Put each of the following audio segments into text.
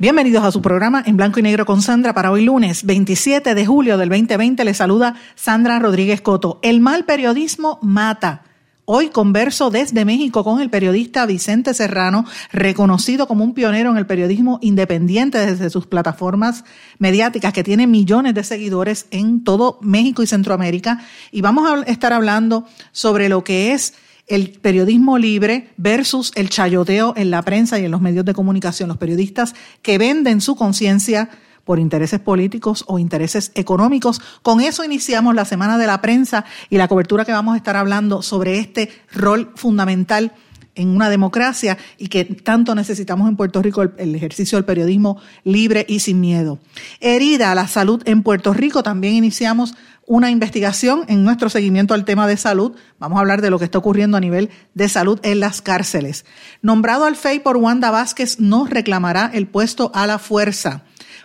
Bienvenidos a su programa en blanco y negro con Sandra para hoy lunes 27 de julio del 2020. Le saluda Sandra Rodríguez Coto. El mal periodismo mata. Hoy converso desde México con el periodista Vicente Serrano, reconocido como un pionero en el periodismo independiente desde sus plataformas mediáticas, que tiene millones de seguidores en todo México y Centroamérica. Y vamos a estar hablando sobre lo que es el periodismo libre versus el chayoteo en la prensa y en los medios de comunicación, los periodistas que venden su conciencia por intereses políticos o intereses económicos. Con eso iniciamos la Semana de la Prensa y la cobertura que vamos a estar hablando sobre este rol fundamental en una democracia y que tanto necesitamos en Puerto Rico el, ejercicio del periodismo libre y sin miedo. Herida la salud en Puerto Rico, también iniciamos una investigación en nuestro seguimiento al tema de salud. Vamos a hablar de lo que está ocurriendo a nivel de salud en las cárceles. Nombrado al FEI por Wanda Vázquez, no reclamará el puesto a la fuerza.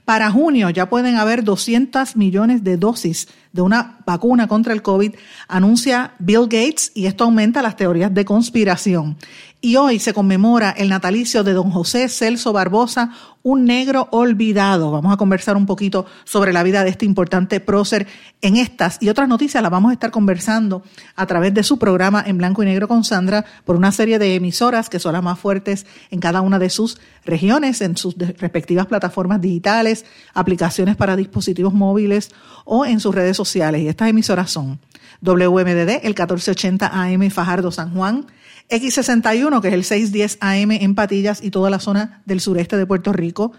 Para junio ya pueden haber 200 millones de dosis de una vacuna contra el COVID, anuncia Bill Gates, y esto aumenta las teorías de conspiración. Y hoy se conmemora el natalicio de don José Celso Barbosa, un negro olvidado. Vamos a conversar un poquito sobre la vida de este importante prócer en estas y otras noticias las vamos a estar conversando a través de su programa en blanco y negro con Sandra por una serie de emisoras que son las más fuertes en cada una de sus regiones, en sus respectivas plataformas digitales, aplicaciones para dispositivos móviles o en sus redes sociales. Y estas emisoras son WMDD, el 1480 AM Fajardo San Juan, X61, que es el 610 AM en Patillas y toda la zona del sureste de Puerto Rico,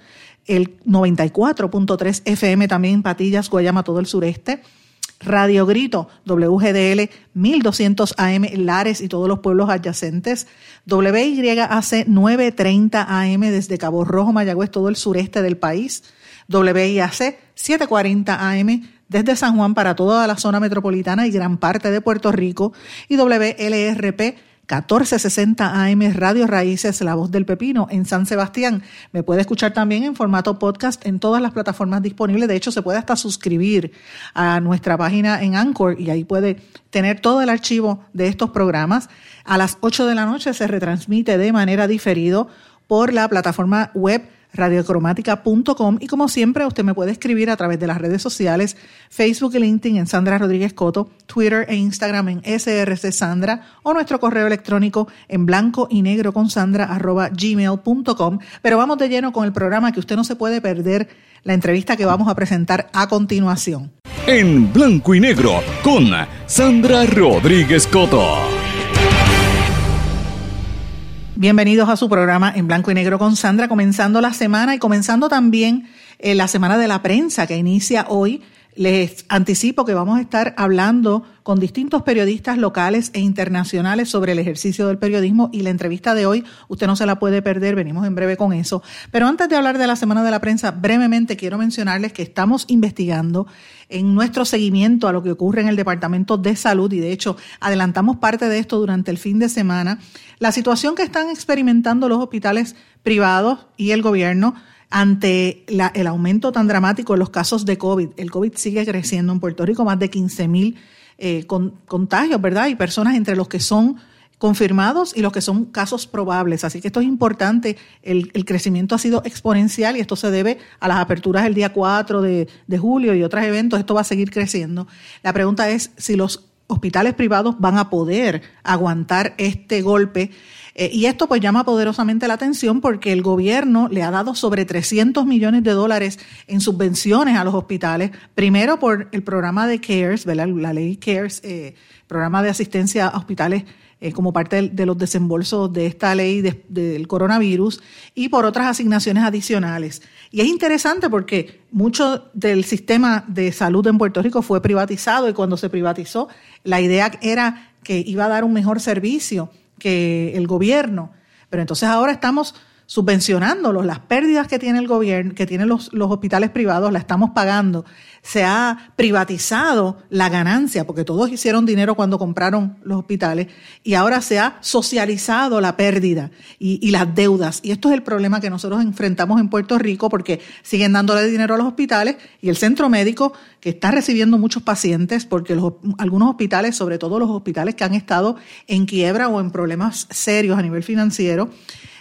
el 94.3 FM también en Patillas, Guayama, todo el sureste, Radio Grito, WGDL 1200 AM Lares y todos los pueblos adyacentes, WYAC 930 AM desde Cabo Rojo, Mayagüez, todo el sureste del país, WIAC 740 AM desde San Juan para toda la zona metropolitana y gran parte de Puerto Rico. Y WLRP 1460 AM Radio Raíces, La Voz del Pepino en San Sebastián. Me puede escuchar también en formato podcast en todas las plataformas disponibles. De hecho, se puede hasta suscribir a nuestra página en Anchor y ahí puede tener todo el archivo de estos programas. A las 8 de la noche se retransmite de manera diferido por la plataforma web radiocromática.com y como siempre usted me puede escribir a través de las redes sociales Facebook y LinkedIn en Sandra Rodríguez Coto, Twitter e Instagram en SRC Sandra o nuestro correo electrónico en blanco y negro con Sandra arroba gmail.com. Pero vamos de lleno con el programa que usted no se puede perder la entrevista que vamos a presentar a continuación. En blanco y negro con Sandra Rodríguez Coto. Bienvenidos a su programa en blanco y negro con Sandra, comenzando la semana y comenzando también eh, la semana de la prensa que inicia hoy. Les anticipo que vamos a estar hablando con distintos periodistas locales e internacionales sobre el ejercicio del periodismo y la entrevista de hoy usted no se la puede perder, venimos en breve con eso. Pero antes de hablar de la Semana de la Prensa, brevemente quiero mencionarles que estamos investigando en nuestro seguimiento a lo que ocurre en el Departamento de Salud y de hecho adelantamos parte de esto durante el fin de semana, la situación que están experimentando los hospitales privados y el gobierno ante el aumento tan dramático en los casos de COVID. El COVID sigue creciendo en Puerto Rico, más de 15 mil eh, contagios, ¿verdad? Y personas entre los que son confirmados y los que son casos probables. Así que esto es importante. El, crecimiento ha sido exponencial y esto se debe a las aperturas el día 4 de, de julio y otros eventos. Esto va a seguir creciendo. La pregunta es si los hospitales privados van a poder aguantar este golpe. Eh, y esto pues llama poderosamente la atención porque el gobierno le ha dado sobre 300 millones de dólares en subvenciones a los hospitales, primero por el programa de CARES, la ley CARES, eh, programa de asistencia a hospitales eh, como parte de, los desembolsos de esta ley del coronavirus y por otras asignaciones adicionales. Y es interesante porque mucho del sistema de salud en Puerto Rico fue privatizado y cuando se privatizó la idea era que iba a dar un mejor servicio que el gobierno. Pero entonces ahora estamos subvencionándolos, las pérdidas que tiene el gobierno, que tienen los, los hospitales privados, la estamos pagando. Se ha privatizado la ganancia, porque todos hicieron dinero cuando compraron los hospitales, y ahora se ha socializado la pérdida y, y las deudas. Y esto es el problema que nosotros enfrentamos en Puerto Rico, porque siguen dándole dinero a los hospitales y el centro médico, que está recibiendo muchos pacientes, porque los, algunos hospitales, sobre todo los hospitales que han estado en quiebra o en problemas serios a nivel financiero,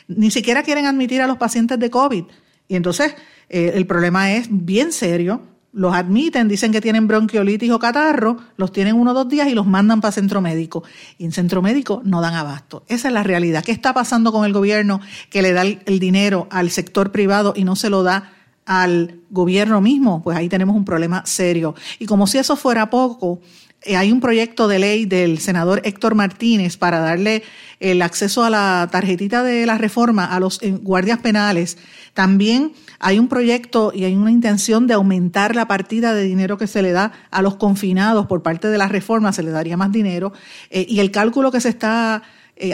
ni siquiera quieren admitir a los pacientes de COVID. Y entonces eh, el problema es bien serio. Los admiten, dicen que tienen bronquiolitis o catarro, los tienen uno o dos días y los mandan para centro médico. Y en centro médico no dan abasto. Esa es la realidad. ¿Qué está pasando con el gobierno que le da el dinero al sector privado y no se lo da al gobierno mismo? Pues ahí tenemos un problema serio. Y como si eso fuera poco, hay un proyecto de ley del senador Héctor Martínez para darle el acceso a la tarjetita de la reforma a los eh, guardias penales. También hay un proyecto y hay una intención de aumentar la partida de dinero que se le da a los confinados por parte de la reforma, se le daría más dinero. Eh, y el cálculo que se está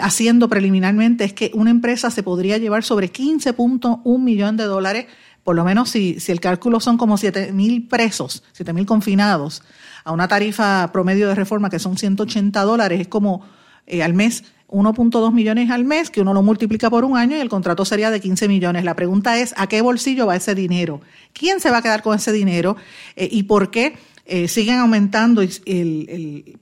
haciendo preliminarmente es que una empresa se podría llevar sobre 15.1 millones de dólares, por lo menos si, si el cálculo son como 7 mil presos, 7 mil confinados a una tarifa promedio de reforma que son 180 dólares, es como eh, al mes 1.2 millones al mes, que uno lo multiplica por un año y el contrato sería de 15 millones. La pregunta es, ¿a qué bolsillo va ese dinero? ¿Quién se va a quedar con ese dinero? Eh, ¿Y por qué eh, siguen aumentando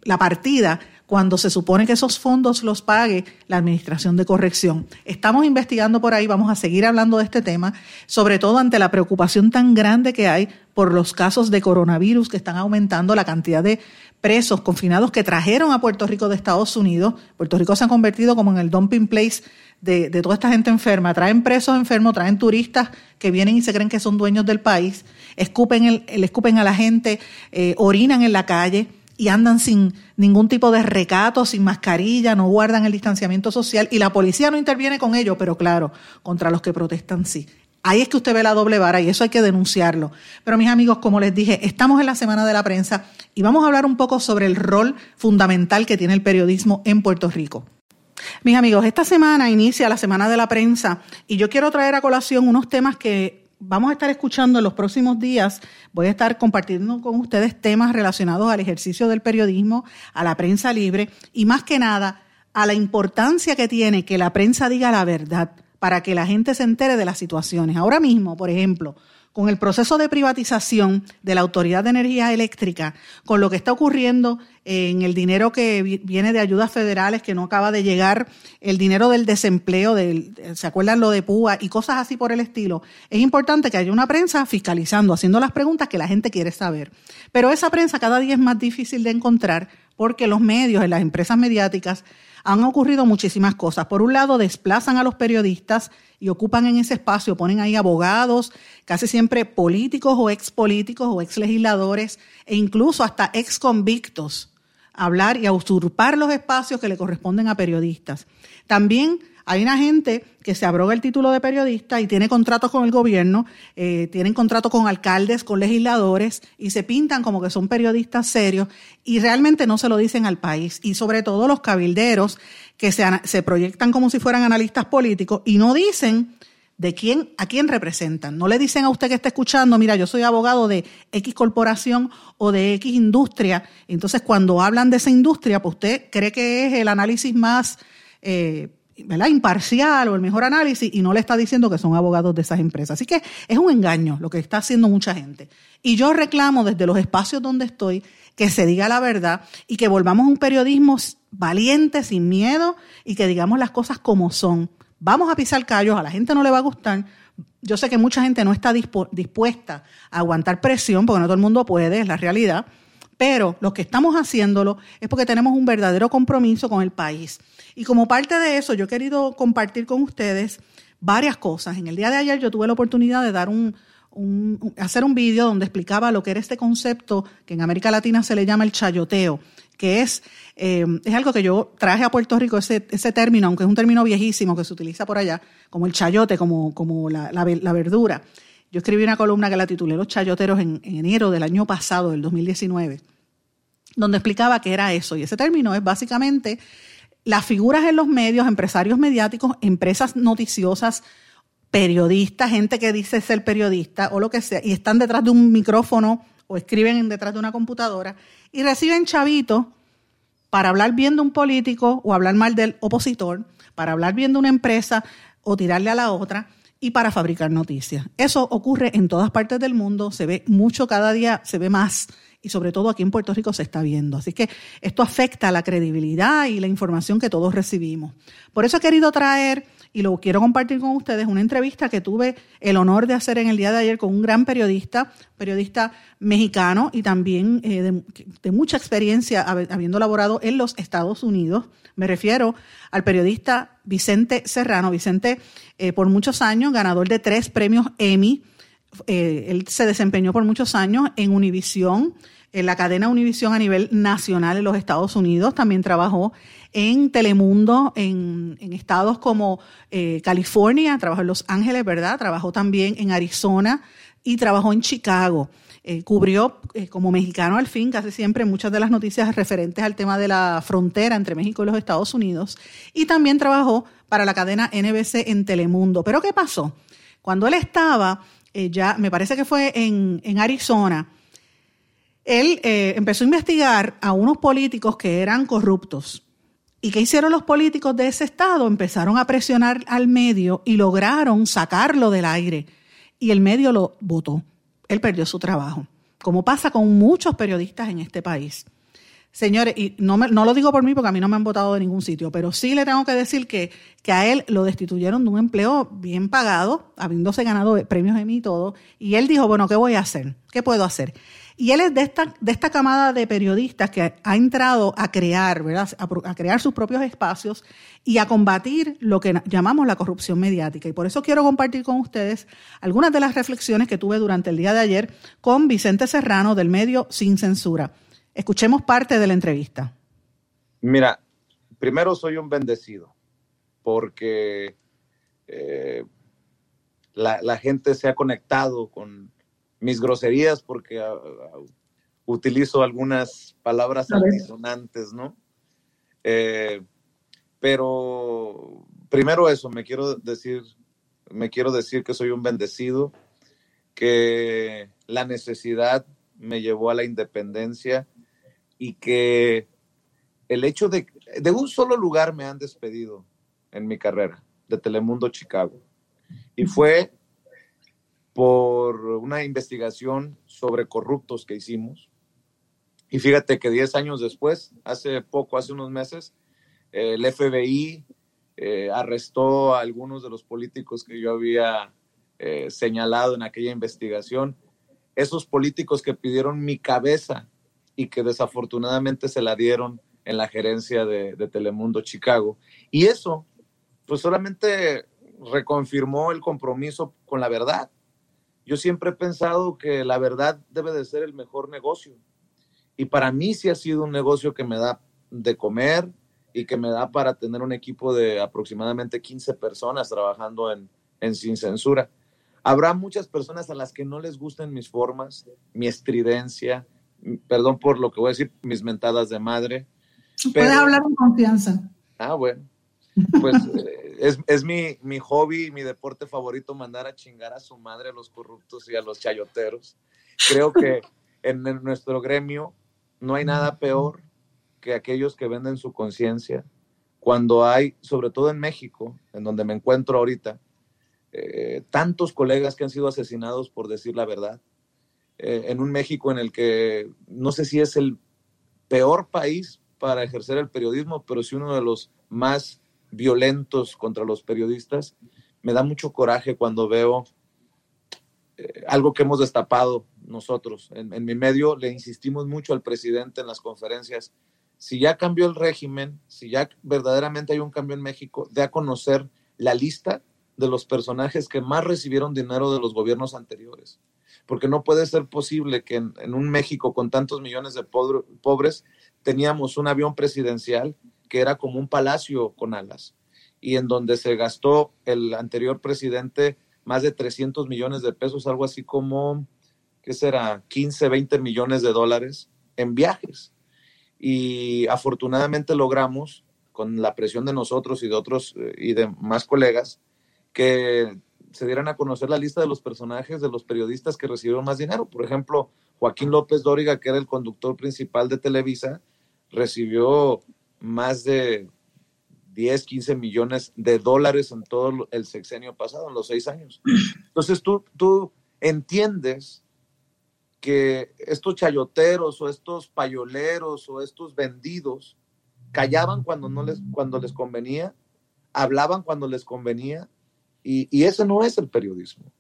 la partida cuando se supone que esos fondos los pague la Administración de Corrección. Estamos investigando por ahí, vamos a seguir hablando de este tema, sobre todo ante la preocupación tan grande que hay por los casos de coronavirus que están aumentando la cantidad de presos confinados que trajeron a Puerto Rico de Estados Unidos. Puerto Rico se ha convertido como en el dumping place de, toda esta gente enferma. Traen presos enfermos, traen turistas que vienen y se creen que son dueños del país, escupen, el, escupen a la gente, eh, orinan en la calle y andan sin ningún tipo de recato, sin mascarilla, no guardan el distanciamiento social y la policía no interviene con ellos, pero claro, contra los que protestan sí. Ahí es que usted ve la doble vara y eso hay que denunciarlo. Pero mis amigos, como les dije, estamos en la Semana de la Prensa y vamos a hablar un poco sobre el rol fundamental que tiene el periodismo en Puerto Rico. Mis amigos, esta semana inicia la Semana de la Prensa y yo quiero traer a colación unos temas que vamos a estar escuchando en los próximos días, voy a estar compartiendo con ustedes temas relacionados al ejercicio del periodismo, a la prensa libre y más que nada a la importancia que tiene que la prensa diga la verdad para que la gente se entere de las situaciones. Ahora mismo, por ejemplo, con el proceso de privatización de la Autoridad de Energía Eléctrica, con lo que está ocurriendo en el dinero que viene de ayudas federales que no acaba de llegar, el dinero del desempleo, del, ¿se acuerdan lo de PUA y cosas así por el estilo? Es importante que haya una prensa fiscalizando, haciendo las preguntas que la gente quiere saber. Pero esa prensa cada día es más difícil de encontrar porque los medios, las empresas mediáticas, han ocurrido muchísimas cosas. Por un lado, desplazan a los periodistas y ocupan en ese espacio, ponen ahí abogados, casi siempre políticos o ex políticos o ex legisladores e incluso hasta ex convictos a hablar y a usurpar los espacios que le corresponden a periodistas. También hay una gente que se abroga el título de periodista y tiene contratos con el gobierno, eh, tienen contratos con alcaldes, con legisladores y se pintan como que son periodistas serios y realmente no se lo dicen al país. Y sobre todo los cabilderos que se, proyectan como si fueran analistas políticos y no dicen de quién, a quién representan. No le dicen a usted que está escuchando, mira, yo soy abogado de X corporación o de X industria. Entonces, cuando hablan de esa industria, pues usted cree que es el análisis más eh, ¿verdad? imparcial o el mejor análisis y no le está diciendo que son abogados de esas empresas. Así que es un engaño lo que está haciendo mucha gente. Y yo reclamo desde los espacios donde estoy que se diga la verdad y que volvamos a un periodismo valiente, sin miedo y que digamos las cosas como son. Vamos a pisar callos, a la gente no le va a gustar. Yo sé que mucha gente no está dispuesta a aguantar presión porque no todo el mundo puede, es la realidad pero los que estamos haciéndolo es porque tenemos un verdadero compromiso con el país. Y como parte de eso, yo he querido compartir con ustedes varias cosas. En el día de ayer yo tuve la oportunidad de dar un, hacer un vídeo donde explicaba lo que era este concepto que en América Latina se le llama el chayoteo, que es, eh, es algo que yo traje a Puerto Rico, ese, ese término, aunque es un término viejísimo que se utiliza por allá, como el chayote, como, como la, la, la verdura. Yo escribí una columna que la titulé Los chayoteros en, enero del año pasado, del 2019, donde explicaba qué era eso. Y ese término es básicamente las figuras en los medios, empresarios mediáticos, empresas noticiosas, periodistas, gente que dice ser periodista o lo que sea, y están detrás de un micrófono o escriben detrás de una computadora y reciben chavitos para hablar bien de un político o hablar mal del opositor, para hablar bien de una empresa o tirarle a la otra y para fabricar noticias. Eso ocurre en todas partes del mundo, se ve mucho cada día, se ve más y sobre todo aquí en Puerto Rico se está viendo. Así que esto afecta la credibilidad y la información que todos recibimos. Por eso he querido traer y lo quiero compartir con ustedes, una entrevista que tuve el honor de hacer en el día de ayer con un gran periodista, periodista mexicano y también eh, de, mucha experiencia habiendo laborado en los Estados Unidos. Me refiero al periodista Vicente Serrano. Vicente, eh, por muchos años, ganador de tres premios Emmy. Eh, él se desempeñó por muchos años en Univisión, en la cadena Univisión a nivel nacional en los Estados Unidos. También trabajó en Telemundo, en, estados como eh, California, trabajó en Los Ángeles, ¿verdad? Trabajó también en Arizona y trabajó en Chicago. Eh, cubrió como mexicano al fin casi siempre muchas de las noticias referentes al tema de la frontera entre México y los Estados Unidos y también trabajó para la cadena NBC en Telemundo. Pero ¿qué pasó? Cuando él estaba, ya me parece que fue en, en Arizona, él empezó a investigar a unos políticos que eran corruptos ¿Y qué hicieron los políticos de ese estado? Empezaron a presionar al medio y lograron sacarlo del aire. Y el medio lo votó. Él perdió su trabajo, como pasa con muchos periodistas en este país. Señores, y no, no lo digo por mí porque a mí no me han votado de ningún sitio, pero sí le tengo que decir que, que a él lo destituyeron de un empleo bien pagado, habiéndose ganado premios de mí y todo, y él dijo, bueno, ¿qué voy a hacer? ¿Qué puedo hacer? Y él es de esta, de esta camada de periodistas que ha entrado a crear, ¿verdad? A, crear sus propios espacios y a combatir lo que llamamos la corrupción mediática. Y por eso quiero compartir con ustedes algunas de las reflexiones que tuve durante el día de ayer con Vicente Serrano del medio Sin Censura. Escuchemos parte de la entrevista. Mira, primero soy un bendecido porque eh, la gente se ha conectado con mis groserías porque ah, ah, utilizo algunas palabras altisonantes, ¿no? Eh, pero primero eso, me quiero decir, me quiero decir que soy un bendecido, que la necesidad me llevó a la independencia y que el hecho de, de un solo lugar me han despedido en mi carrera, de Telemundo Chicago. Y fue por una investigación sobre corruptos que hicimos. Y fíjate que 10 años después, hace poco, hace unos meses, el FBI eh, arrestó a algunos de los políticos que yo había eh, señalado en aquella investigación. Esos políticos que pidieron mi cabeza y que desafortunadamente se la dieron en la gerencia de, Telemundo Chicago. Y eso, pues solamente reconfirmó el compromiso con la verdad yo siempre he pensado que la verdad debe de ser el mejor negocio. Y para mí sí ha sido un negocio que me da de comer y que me da para tener un equipo de aproximadamente 15 personas trabajando en, Sin Censura. Habrá muchas personas a las que no les gusten mis formas, mi estridencia, perdón por lo que voy a decir, mis mentadas de madre. Puedes hablar con confianza. Ah, bueno. Pues eh, es, es mi, mi, hobby, mi deporte favorito, mandar a chingar a su madre a los corruptos y a los chayoteros. Creo que en, nuestro gremio no hay nada peor que aquellos que venden su conciencia. Cuando hay, sobre todo en México, en donde me encuentro ahorita, eh, tantos colegas que han sido asesinados por decir la verdad, eh, en un México en el que no sé si es el peor país para ejercer el periodismo, pero sí uno de los más violentos contra los periodistas. Me da mucho coraje cuando veo eh, algo que hemos destapado nosotros. En, en, mi medio le insistimos mucho al presidente en las conferencias. Si ya cambió el régimen, si ya verdaderamente hay un cambio en México, de a conocer la lista de los personajes que más recibieron dinero de los gobiernos anteriores. Porque no puede ser posible que en, un México con tantos millones de pobres teníamos un avión presidencial que era como un palacio con alas y en donde se gastó el anterior presidente más de 300 millones de pesos, algo así como, ¿qué será? 15, 20 millones de dólares en viajes. Y afortunadamente logramos con la presión de nosotros y de otros eh, y de más colegas, que se dieran a conocer la lista de los personajes de los periodistas que recibieron más dinero. Por ejemplo, Joaquín López Dóriga, que era el conductor principal de Televisa, recibió más de 10, 15 millones de dólares en todo el sexenio pasado, en los seis años. Entonces tú, tú entiendes que estos chayoteros o estos payoleros o estos vendidos callaban cuando, no les, cuando les convenía, hablaban cuando les convenía, y, y ese no es el periodismo.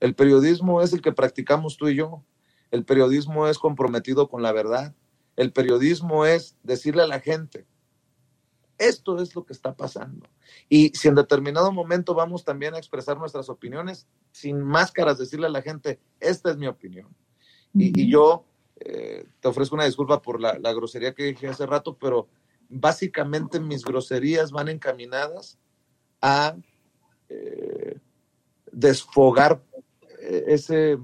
El periodismo es el que practicamos tú y yo. El periodismo es comprometido con la verdad. El periodismo es decirle a la gente, esto es lo que está pasando. Y si en determinado momento vamos también a expresar nuestras opiniones, sin máscaras, decirle a la gente, esta es mi opinión. Y, yo eh, te ofrezco una disculpa por la, grosería que dije hace rato, pero básicamente mis groserías van encaminadas a eh, desfogar eh, ese,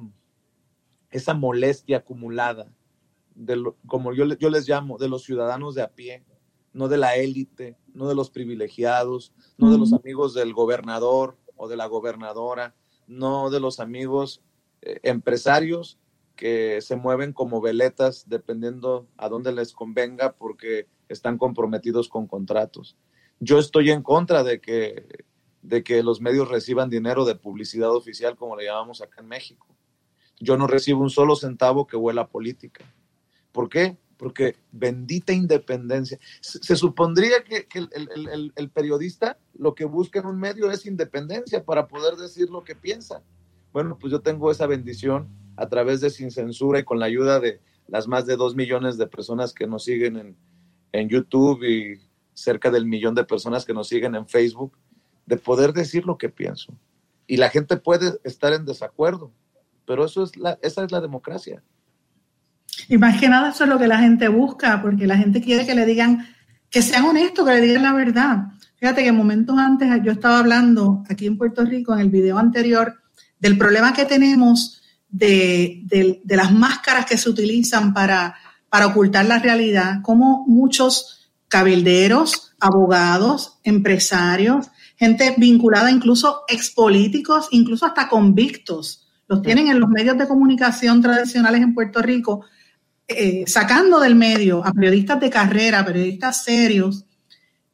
esa molestia acumulada, de como yo, yo les llamo, de los ciudadanos de a pie, no de la élite, no de los privilegiados, no de los amigos del gobernador o de la gobernadora, no de los amigos eh, empresarios que se mueven como veletas dependiendo a dónde les convenga porque están comprometidos con contratos. Yo estoy en contra de que, de que los medios reciban dinero de publicidad oficial, como le llamamos acá en México. Yo no recibo un solo centavo que huela a política. ¿Por qué? porque bendita independencia. Se, supondría que, el, periodista lo que busca en un medio es independencia para poder decir lo que piensa. Bueno, pues yo tengo esa bendición a través de Sin Censura y con la ayuda de las más de dos millones de personas que nos siguen en, en YouTube y cerca del millón de personas que nos siguen en Facebook, de poder decir lo que pienso. Y la gente puede estar en desacuerdo, pero eso es la, esa es la democracia. Y más que nada eso es lo que la gente busca, porque la gente quiere que le digan, que sean honestos, que le digan la verdad. Fíjate que momentos antes yo estaba hablando aquí en Puerto Rico, en el video anterior, del problema que tenemos de, las máscaras que se utilizan para, para ocultar la realidad, como muchos cabilderos, abogados, empresarios, gente vinculada, incluso expolíticos, incluso hasta convictos, los tienen en los medios de comunicación tradicionales en Puerto Rico eh, sacando del medio a periodistas de carrera, periodistas serios,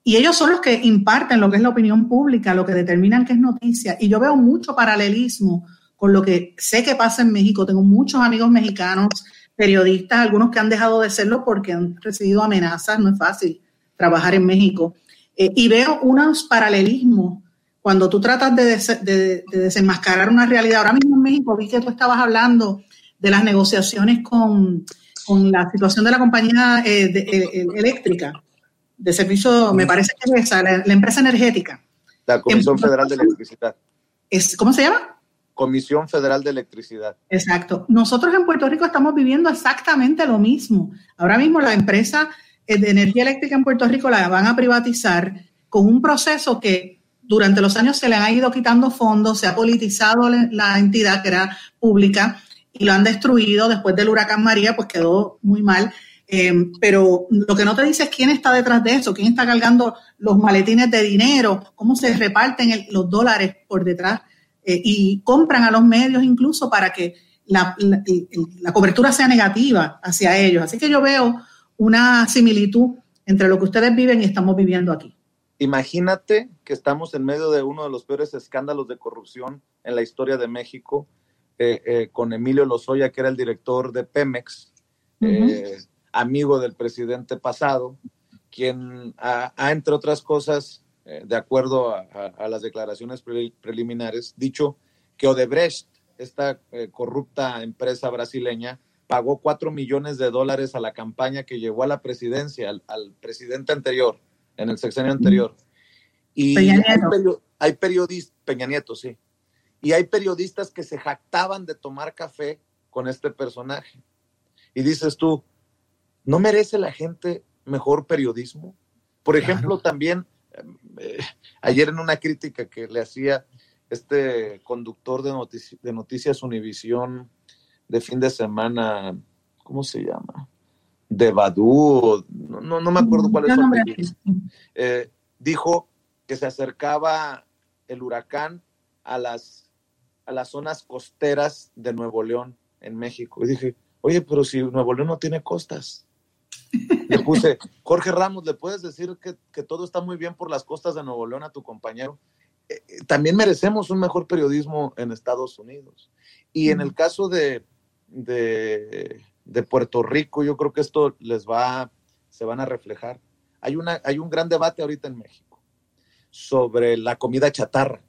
y ellos son los que imparten lo que es la opinión pública, lo que determinan qué es noticia. Y yo veo mucho paralelismo con lo que sé que pasa en México. Tengo muchos amigos mexicanos, periodistas, algunos que han dejado de serlo porque han recibido amenazas, no es fácil trabajar en México. Eh, y veo unos paralelismos cuando tú tratas de, de, desenmascarar una realidad. Ahora mismo en México vi que tú estabas hablando de las negociaciones con con la situación de la compañía eh, eh, eléctrica, de servicio, me parece que es esa, la, empresa energética. La Comisión Federal de Electricidad. Es, ¿Cómo se llama? Comisión Federal de Electricidad. Exacto. Nosotros en Puerto Rico estamos viviendo exactamente lo mismo. Ahora mismo la empresa de energía eléctrica en Puerto Rico la van a privatizar con un proceso que durante los años se le han ido quitando fondos, se ha politizado la entidad que era pública y lo han destruido después del huracán María, pues quedó muy mal. Eh, pero lo que no te dice es quién está detrás de eso, quién está cargando los maletines de dinero, cómo se reparten los dólares por detrás eh, y compran a los medios incluso para que la, la, cobertura sea negativa hacia ellos. Así que yo veo una similitud entre lo que ustedes viven y estamos viviendo aquí. Imagínate que estamos en medio de uno de los peores escándalos de corrupción en la historia de México eh, eh, con Emilio Lozoya, que era el director de Pemex, eh, amigo del presidente pasado, quien ha, entre otras cosas, de acuerdo a, las declaraciones preliminares, dicho que Odebrecht, esta corrupta empresa brasileña, pagó cuatro millones de dólares a la campaña que llevó a la presidencia, al, presidente anterior, en el sexenio anterior. Y hay, hay periodistas, Peña Nieto, sí, y hay periodistas que se jactaban de tomar café con este personaje. Y dices tú, ¿no merece la gente mejor periodismo? Por ejemplo, también eh, ayer en una crítica que le hacía este conductor de, de Noticias Univisión de fin de semana, ¿cómo se llama? de Badú, no, no, me acuerdo cuál es su eh, dijo que se acercaba el huracán a las, a las zonas costeras de Nuevo León, en México. Y dije, oye, pero si Nuevo León no tiene costas. Le puse, Jorge Ramos, ¿le puedes decir que, que todo está muy bien por las costas de Nuevo León a tu compañero? Eh, eh, también merecemos un mejor periodismo en Estados Unidos. Y en el caso de, de, Puerto Rico, yo creo que esto les va, se van a reflejar. Hay, una, hay un gran debate ahorita en México sobre la comida chatarra.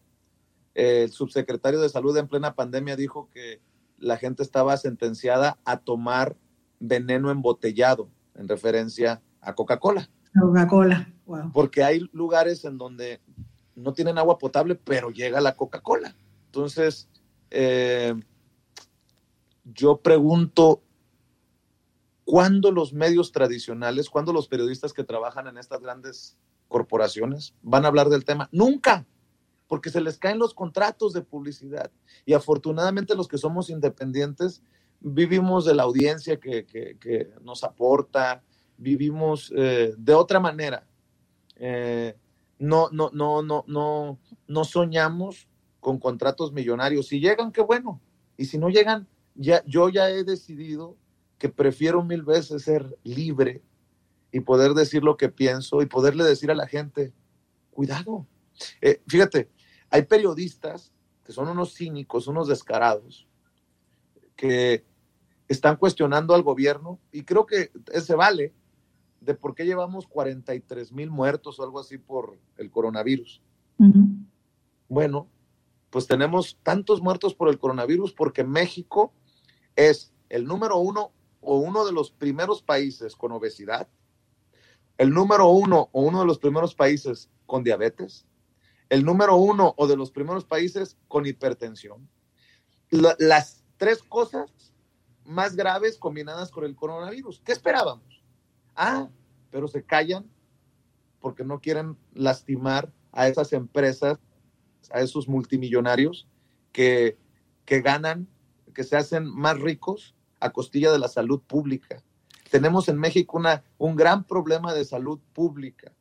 El subsecretario de Salud en plena pandemia dijo que la gente estaba sentenciada a tomar veneno embotellado, en referencia a Coca-Cola. Coca-Cola, Porque hay lugares en donde no tienen agua potable, pero llega la Coca-Cola. Entonces, eh, yo pregunto, ¿cuándo los medios tradicionales, cuándo los periodistas que trabajan en estas grandes corporaciones van a hablar del tema? Nunca, porque se les caen los contratos de publicidad. Y afortunadamente los que somos independientes vivimos de la audiencia que, nos aporta, vivimos eh, de otra manera. Eh, no, no, no, no, no, no soñamos con contratos millonarios. Si llegan, qué bueno. Y si no llegan, ya, yo ya he decidido que prefiero mil veces ser libre y poder decir lo que pienso y poderle decir a la gente, cuidado. Eh, fíjate, hay periodistas que son unos cínicos, unos descarados, que están cuestionando al gobierno y creo que se vale de por qué llevamos 43 mil muertos o algo así por el coronavirus. Bueno, pues tenemos tantos muertos por el coronavirus porque México es el número uno o uno de los primeros países con obesidad, el número uno o uno de los primeros países con diabetes, el número uno o de los primeros países con hipertensión. las tres cosas más graves combinadas con el coronavirus. ¿Qué esperábamos? Ah, pero se callan porque no quieren lastimar a esas empresas, a esos multimillonarios que, que ganan que se hacen más ricos a costilla de la salud pública. Tenemos en México una, un gran problema de salud pública.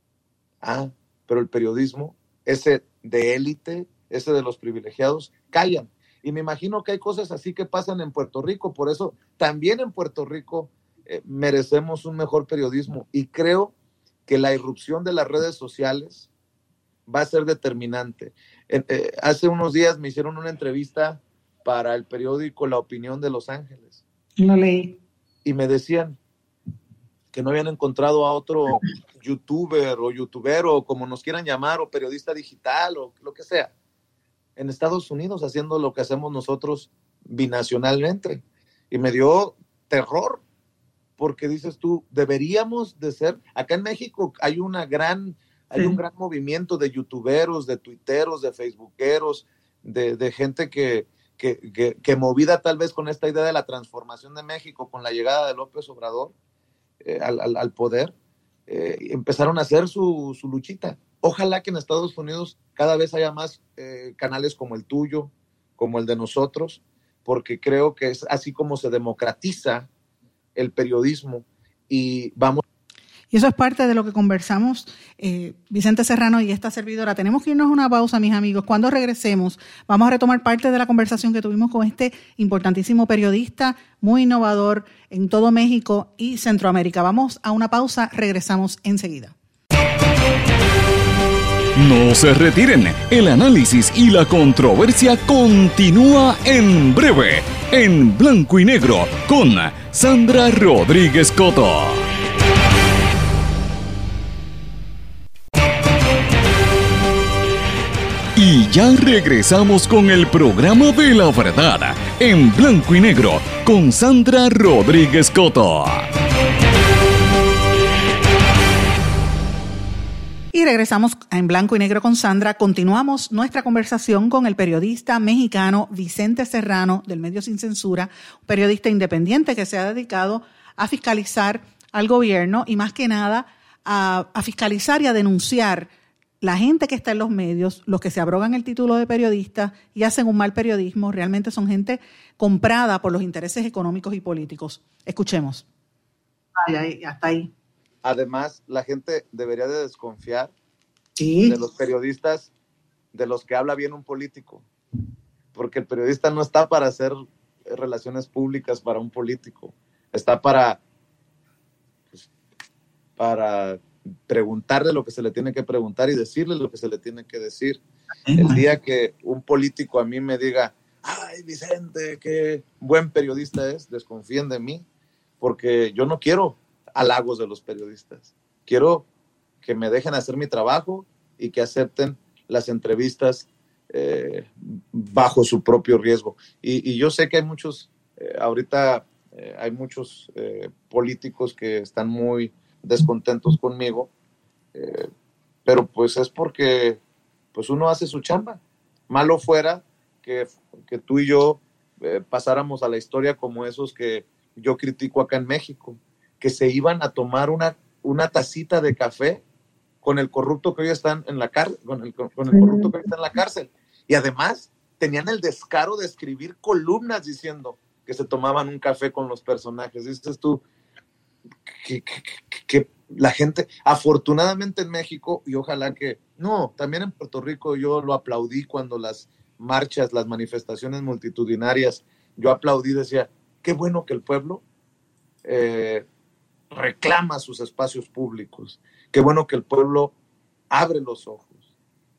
Ah, pero el periodismo, ese de élite, ese de los privilegiados, callan. Y me imagino que hay cosas así que pasan en Puerto Rico, por eso también en Puerto Rico eh, merecemos un mejor periodismo. Y creo que la irrupción de las redes sociales va a ser determinante. Eh, hace unos días me hicieron una entrevista para el periódico La Opinión de Los Ángeles. Lo leí. Y me decían que no habían encontrado a otro youtuber o youtubero, o como nos quieran llamar, o periodista digital, o lo que sea, en Estados Unidos haciendo lo que hacemos nosotros binacionalmente. Y me dio terror, porque dices tú, deberíamos de ser, acá en México hay una gran, hay un gran movimiento de youtuberos, de tuiteros, de facebookeros, de, de gente que, que, movida tal vez con esta idea de la transformación de México, con la llegada de López Obrador eh, al, poder, eh, empezaron a hacer su, luchita. Ojalá que en Estados Unidos cada vez haya más eh, canales como el tuyo, como el de nosotros, porque creo que es así como se democratiza el periodismo y vamos y eso es parte de lo que conversamos eh, Vicente Serrano y esta servidora. Tenemos que irnos a una pausa, mis amigos. Cuando regresemos, vamos a retomar parte de la conversación que tuvimos con este importantísimo periodista, muy innovador en todo México y Centroamérica. Vamos a una pausa, regresamos enseguida. No se retiren, el análisis y la controversia continúa en breve, en blanco y negro, con Sandra Rodríguez Coto. Y ya regresamos con el programa de la verdad, en blanco y negro, con Sandra Rodríguez Coto. Y regresamos en blanco y negro con Sandra. Continuamos nuestra conversación con el periodista mexicano Vicente Serrano del Medio Sin Censura, periodista independiente que se ha dedicado a fiscalizar al gobierno y más que nada a fiscalizar y a denunciar la gente que está en los medios, los que se abrogan el título de periodista y hacen un mal periodismo, realmente son gente comprada por los intereses económicos y políticos. Escuchemos. hasta ahí. Además, la gente debería de desconfiar de los periodistas, de los que habla bien un político, porque el periodista no está para hacer relaciones públicas para un político, está para, pues, para preguntarle lo que se le tiene que preguntar y decirle lo que se le tiene que decir. El día que un político a mí me diga, ay Vicente, qué buen periodista es, desconfíen de mí, porque yo no quiero halagos de los periodistas. Quiero que me dejen hacer mi trabajo y que acepten las entrevistas eh, bajo su propio riesgo. Y, yo sé que hay muchos, eh, ahorita eh, hay muchos políticos que están muy descontentos conmigo, pero pues es porque pues uno hace su chamba. Malo fuera que, que tú y yo pasáramos a la historia como esos que yo critico acá en México, que se iban a tomar una, una tacita de café con el corrupto que hoy están en la cárcel, con el, corrupto que hoy está en la cárcel. Y además tenían el descaro de escribir columnas diciendo que se tomaban un café con los personajes. Dices tú, que, que, la gente, afortunadamente en México, y ojalá que, no, también en Puerto Rico yo lo aplaudí cuando las marchas, las manifestaciones multitudinarias, yo aplaudí, decía, qué bueno que el pueblo eh, reclama sus espacios públicos, qué bueno que el pueblo abre los ojos,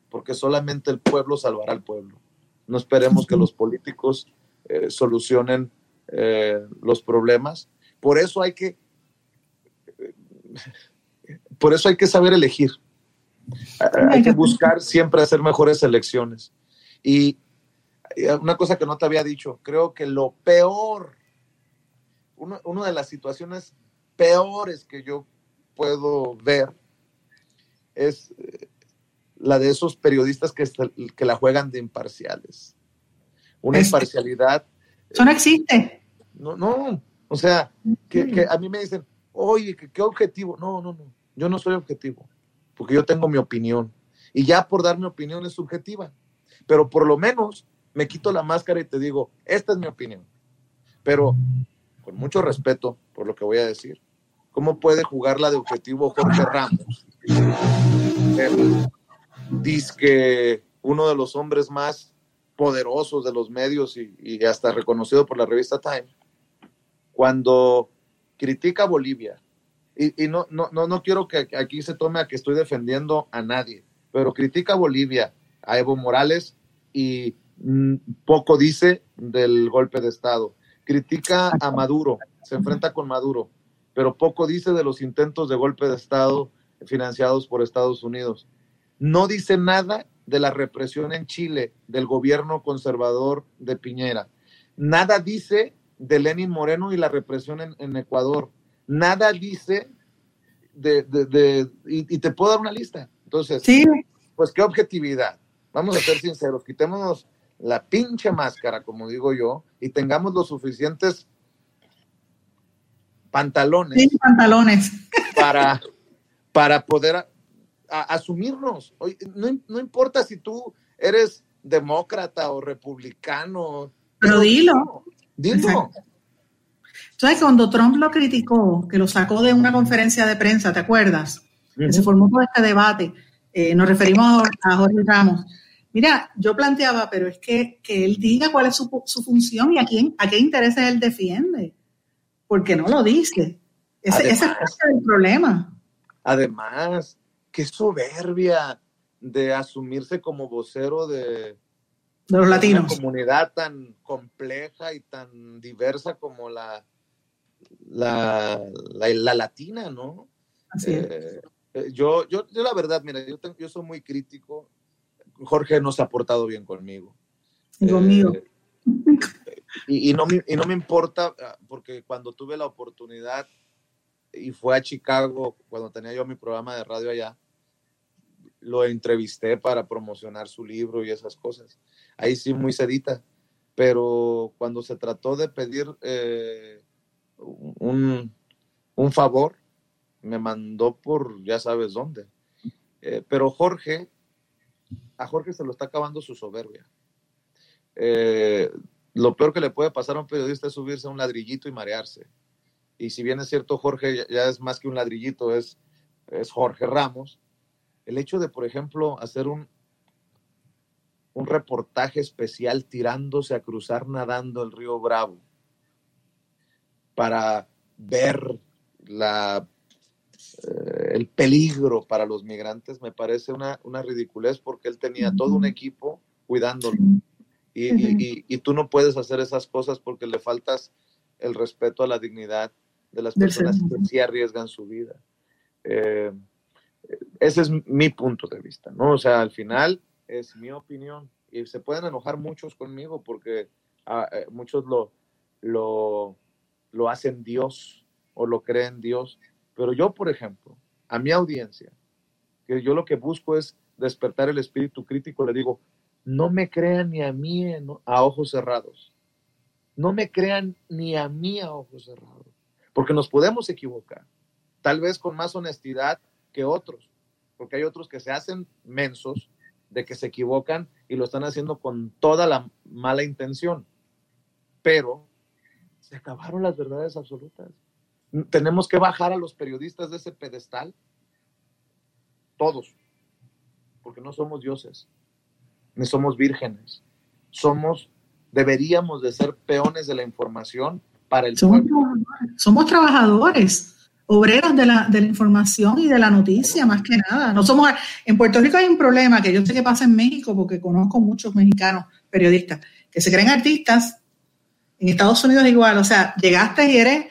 porque solamente el pueblo salvará al pueblo. No esperemos que los políticos eh, solucionen eh, los problemas. Por eso hay que, por eso hay que saber elegir. Hay que buscar siempre hacer mejores elecciones. Y una cosa que no te había dicho, creo que lo peor una, de las situaciones peores que yo puedo ver es eh, la de esos periodistas que, que la juegan de imparciales. Una imparcialidad. Eso no existe. No, no. O sea, que, a mí me dicen, oye, ¿qué, objetivo? No, no, no. Yo no soy objetivo, porque yo tengo mi opinión. Y ya por dar mi opinión es subjetiva. Pero por lo menos me quito la máscara y te digo, esta es mi opinión. Pero con mucho respeto por lo que voy a decir, ¿cómo puede jugar la de objetivo Jorge Ramos? Dice que uno de los hombres más poderosos de los medios y, hasta reconocido por la revista Time, cuando critica a Bolivia, y, no, no, no, no quiero que aquí se tome a que estoy defendiendo a nadie, pero critica a Bolivia, a Evo Morales y mm, poco dice del golpe de Estado critica a Maduro, se enfrenta con Maduro, pero poco dice de los intentos de golpe de Estado financiados por Estados Unidos. No dice nada de la represión en Chile del gobierno conservador de Piñera. Nada dice de Lenin Moreno y la represión en, Ecuador. Nada dice de, y, te puedo dar una lista. Entonces, sí. pues qué objetividad. Vamos a ser sinceros, quitémonos la pinche máscara, como digo yo, y tengamos los suficientes pantalones. pantalones. Para, para poder asumirnos. No, importa si tú eres demócrata o republicano. Pero dilo. Dilo. ¿Sabes? Cuando Trump lo criticó, que lo sacó de una conferencia de prensa, ¿te acuerdas? Que se formó todo este debate. Eh, nos referimos a Jorge Ramos Mira, yo planteaba, pero es que, él diga cuál es su, función y a quién, a qué intereses él defiende, porque no lo dice. Ese, es el problema. Además, qué soberbia de asumirse como vocero de, los latinos. Una comunidad tan compleja y tan diversa como la, la, la, latina, ¿no? Así es. Eh, eh, yo, yo, yo, la verdad, mira, yo, yo soy muy crítico Jorge no se ha portado bien conmigo. conmigo. Eh, y, no me, y no me importa, ah, porque cuando tuve la oportunidad y fue a Chicago, cuando tenía yo mi programa de radio allá, lo entrevisté para promocionar su libro y esas cosas. Ahí sí, muy sedita. Pero cuando se trató de pedir eh, un, un, favor, me mandó por ya sabes dónde. Eh, pero Jorge a Jorge se lo está acabando su soberbia. Eh, lo peor que le puede pasar a un periodista es subirse a un ladrillito y marearse. y si bien es cierto, Jorge ya es más que un ladrillito, es, es Jorge Ramos, el hecho de, por ejemplo, hacer un, un reportaje especial tirándose a cruzar nadando el río Bravo para ver la, eh, el peligro para los migrantes, me parece una, una ridiculez porque él tenía todo un equipo cuidándolo. Y, y, tú no puedes hacer esas cosas porque le faltas el respeto a la dignidad de las personas que sí arriesgan su vida. Eh, ese es mi punto de vista, ¿no? O sea, al final es mi opinión y se pueden enojar muchos conmigo porque ah, eh, muchos lo, lo, lo hacen Dios o lo creen Dios, pero yo, por ejemplo, a mi audiencia, que yo lo que busco es despertar el espíritu crítico, le digo, no me crean ni a mí a ojos cerrados. No me crean ni a mí a ojos cerrados, porque nos podemos equivocar, tal vez con más honestidad que otros, porque hay otros que se hacen mensos de que se equivocan y lo están haciendo con toda la mala intención. Pero se acabaron las verdades absolutas. Tenemos que bajar a los periodistas de ese pedestal, todos, porque no somos dioses, ni somos vírgenes. Somos, deberíamos de ser peones de la información para el somos Somos trabajadores obreros de la, de la, información y de la noticia, más que nada. No somos, en Puerto Rico hay un problema que yo sé que pasa en México, porque conozco muchos mexicanos periodistas que se creen artistas. En Estados Unidos igual, o sea, llegaste y eres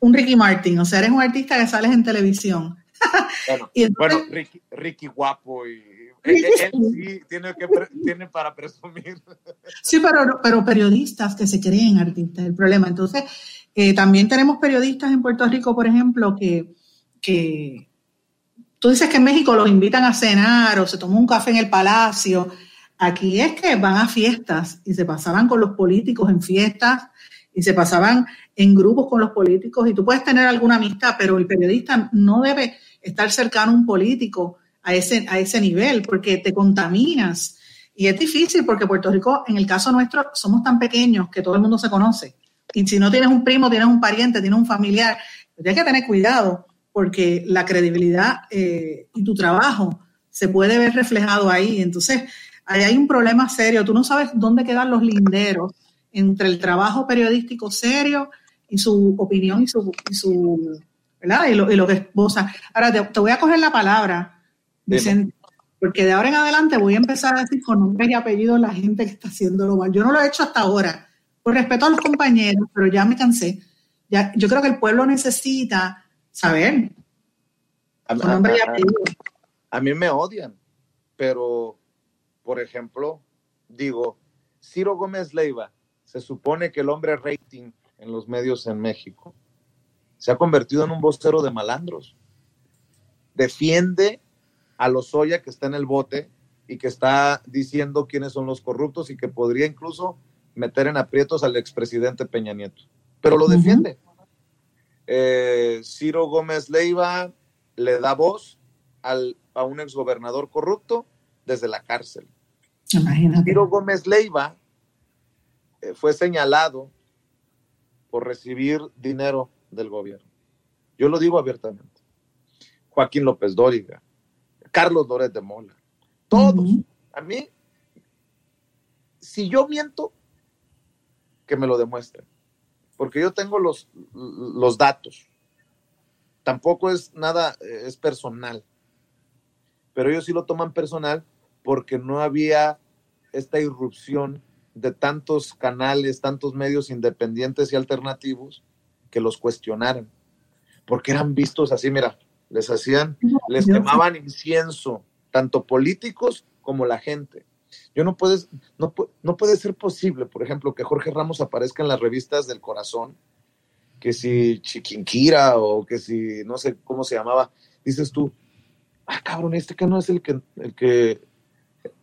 un Ricky Martin, o sea, eres un artista que sales en televisión. Bueno, Ricky, Ricky, guapo y él, sí tiene, que, tiene para presumir. Sí, pero, pero periodistas que se creen artistas, el problema. Entonces, eh, también tenemos periodistas en Puerto Rico, por ejemplo, que, que tú dices que en México los invitan a cenar o se tomó un café en el palacio. Aquí es que van a fiestas y se pasaban con los políticos en fiestas y se pasaban en grupos con los políticos y tú puedes tener alguna amistad, pero el periodista no debe estar cercano a un político a ese, a ese nivel porque te contaminas. Y es difícil porque Puerto Rico, en el caso nuestro, somos tan pequeños que todo el mundo se conoce. Y si no tienes un primo, tienes un pariente, tienes un familiar, tienes que tener cuidado porque la credibilidad eh, y tu trabajo se puede ver reflejado ahí. Entonces, ahí hay un problema serio. Tú no sabes dónde quedan los linderos entre el trabajo periodístico serio y su opinión y su, y su ¿verdad? Y lo, y lo que esposa. Ahora te, voy a coger la palabra, Vicente, porque de ahora en adelante voy a empezar a decir con nombre y apellido la gente que está haciéndolo mal. Yo no lo he hecho hasta ahora por respeto a los compañeros, pero ya me cansé. Ya, yo creo que el pueblo necesita saber. A, a, mí me odian, pero, por ejemplo, digo, Ciro Gómez Leiva, se supone que el hombre rating en los medios en México, se ha convertido en un vocero de malandros. Defiende a los Oya que está en el bote y que está diciendo quiénes son los corruptos y que podría incluso meter en aprietos al expresidente Peña Nieto, pero lo defiende. Eh, Ciro Gómez Leiva le da voz al, a un exgobernador corrupto desde la cárcel. Ciro Gómez Leiva eh, fue señalado por recibir dinero del gobierno. Yo lo digo abiertamente. Joaquín López Dóriga, Carlos Loret de Mola, todos. A mí, si yo miento, que me lo demuestren, porque yo tengo los, los datos. Tampoco es nada, eh, es personal, pero ellos sí lo toman personal porque no había esta irrupción de tantos canales, tantos medios independientes y alternativos que los cuestionaran, porque eran vistos así, mira, les hacían, les quemaban incienso, tanto políticos como la gente. Yo no puedes, no, no puede ser posible, por ejemplo, que Jorge Ramos aparezca en las revistas del corazón, que si Chiquinquira o que si no sé cómo se llamaba, dices tú, ah, cabrón, este que no es el que, el que,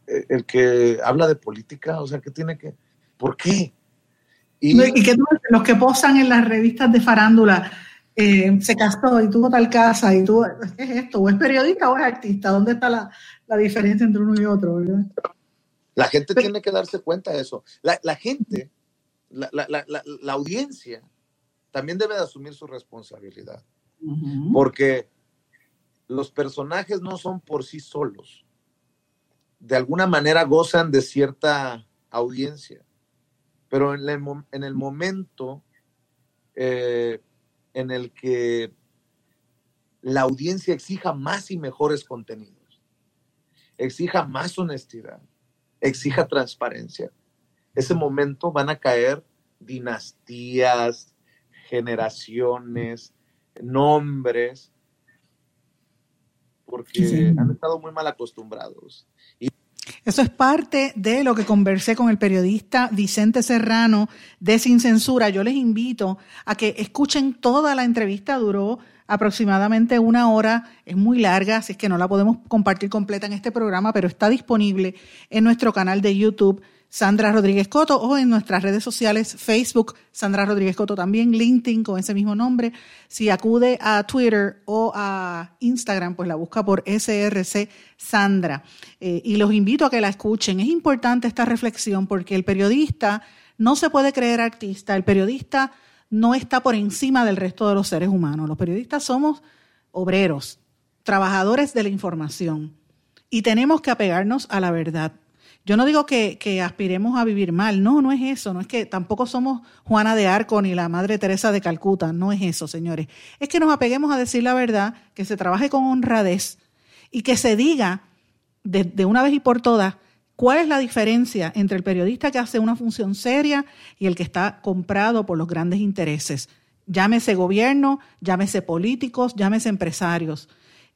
el que habla de política, o sea, que tiene que, ¿por qué? Y, que los que posan en las revistas de farándula, eh, se casó y tuvo tal casa y tú, ¿qué es esto? ¿O es periodista o es artista? ¿Dónde está la, la diferencia entre uno y otro? ¿verdad? La gente tiene que darse cuenta de eso. La, gente, la, audiencia, también debe de asumir su responsabilidad. Porque los personajes no son por sí solos. De alguna manera gozan de cierta audiencia. Pero en el, momento eh, en el que la audiencia exija más y mejores contenidos, exija más honestidad, exija transparencia, ese momento van a caer dinastías, generaciones, nombres, porque han estado muy mal acostumbrados. Eso es parte de lo que conversé con el periodista Vicente Serrano de Sin Censura. Yo les invito a que escuchen toda la entrevista, duró aproximadamente una hora, es muy larga, así es que no la podemos compartir completa en este programa, pero está disponible en nuestro canal de YouTube Sandra Rodríguez Coto o en nuestras redes sociales, Facebook, Sandra Rodríguez Coto también, LinkedIn con ese mismo nombre. Si acude a Twitter o a Instagram, pues la busca por SRC Sandra. Eh, y los invito a que la escuchen. Es importante esta reflexión porque el periodista no se puede creer artista, el periodista no está por encima del resto de los seres humanos. Los periodistas somos obreros, trabajadores de la información y tenemos que apegarnos a la verdad. Yo no digo que, aspiremos a vivir mal, no, no es eso, no es que tampoco somos Juana de Arco ni la Madre Teresa de Calcuta, no es eso, señores. Es que nos apeguemos a decir la verdad, que se trabaje con honradez y que se diga de, una vez y por todas cuál es la diferencia entre el periodista que hace una función seria y el que está comprado por los grandes intereses. Llámese gobierno, llámese políticos, llámese empresarios.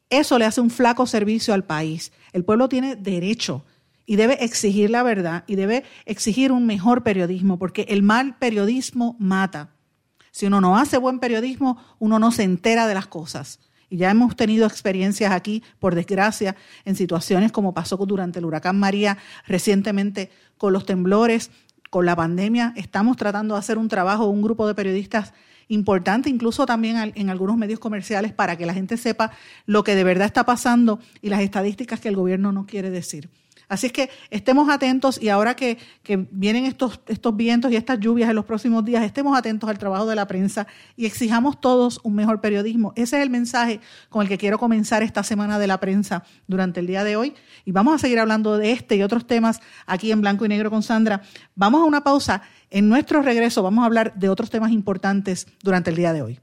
Eso le hace un flaco servicio al país. El pueblo tiene derecho y debe exigir la verdad y debe exigir un mejor periodismo, porque el mal periodismo mata. Si uno no hace buen periodismo, uno no se entera de las cosas. Y ya hemos tenido experiencias aquí, por desgracia, en situaciones como pasó durante el huracán María, recientemente con los temblores, con la pandemia. Estamos tratando de hacer un trabajo, un grupo de periodistas importante, incluso también en algunos medios comerciales, para que la gente sepa lo que de verdad está pasando y las estadísticas que el gobierno no quiere decir. Así es que estemos atentos y ahora que, vienen estos, estos vientos y estas lluvias en los próximos días, estemos atentos al trabajo de la prensa y exijamos todos un mejor periodismo. Ese es el mensaje con el que quiero comenzar esta semana de la prensa durante el día de hoy. Y vamos a seguir hablando de este y otros temas aquí en Blanco y Negro con Sandra. Vamos a una pausa. En nuestro regreso vamos a hablar de otros temas importantes durante el día de hoy.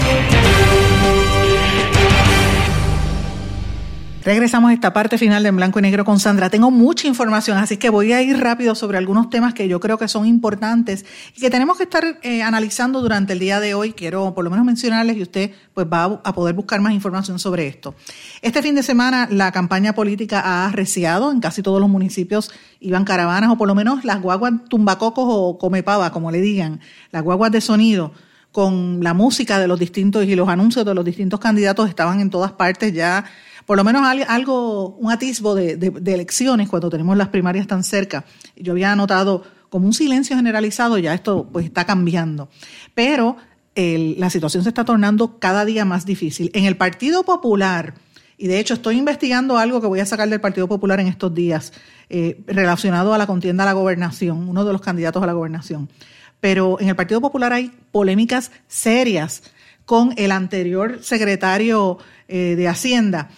Regresamos a esta parte final de En Blanco y Negro con Sandra. Tengo mucha información, así que voy a ir rápido sobre algunos temas que yo creo que son importantes y que tenemos que estar eh, analizando durante el día de hoy. Quiero por lo menos mencionarles y usted pues va a poder buscar más información sobre esto. Este fin de semana la campaña política ha arreciado en casi todos los municipios. Iban caravanas o por lo menos las guaguas tumbacocos o comepava, como le digan, las guaguas de sonido con la música de los distintos y los anuncios de los distintos candidatos estaban en todas partes ya por lo menos algo, un atisbo de, elecciones cuando tenemos las primarias tan cerca. Yo había notado como un silencio generalizado, ya esto pues está cambiando. Pero la situación se está tornando cada día más difícil. En el Partido Popular, y de hecho estoy investigando algo que voy a sacar del Partido Popular en estos días, eh, relacionado a la contienda a la gobernación, uno de los candidatos a la gobernación. Pero en el Partido Popular hay polémicas serias con el anterior secretario eh, de Hacienda,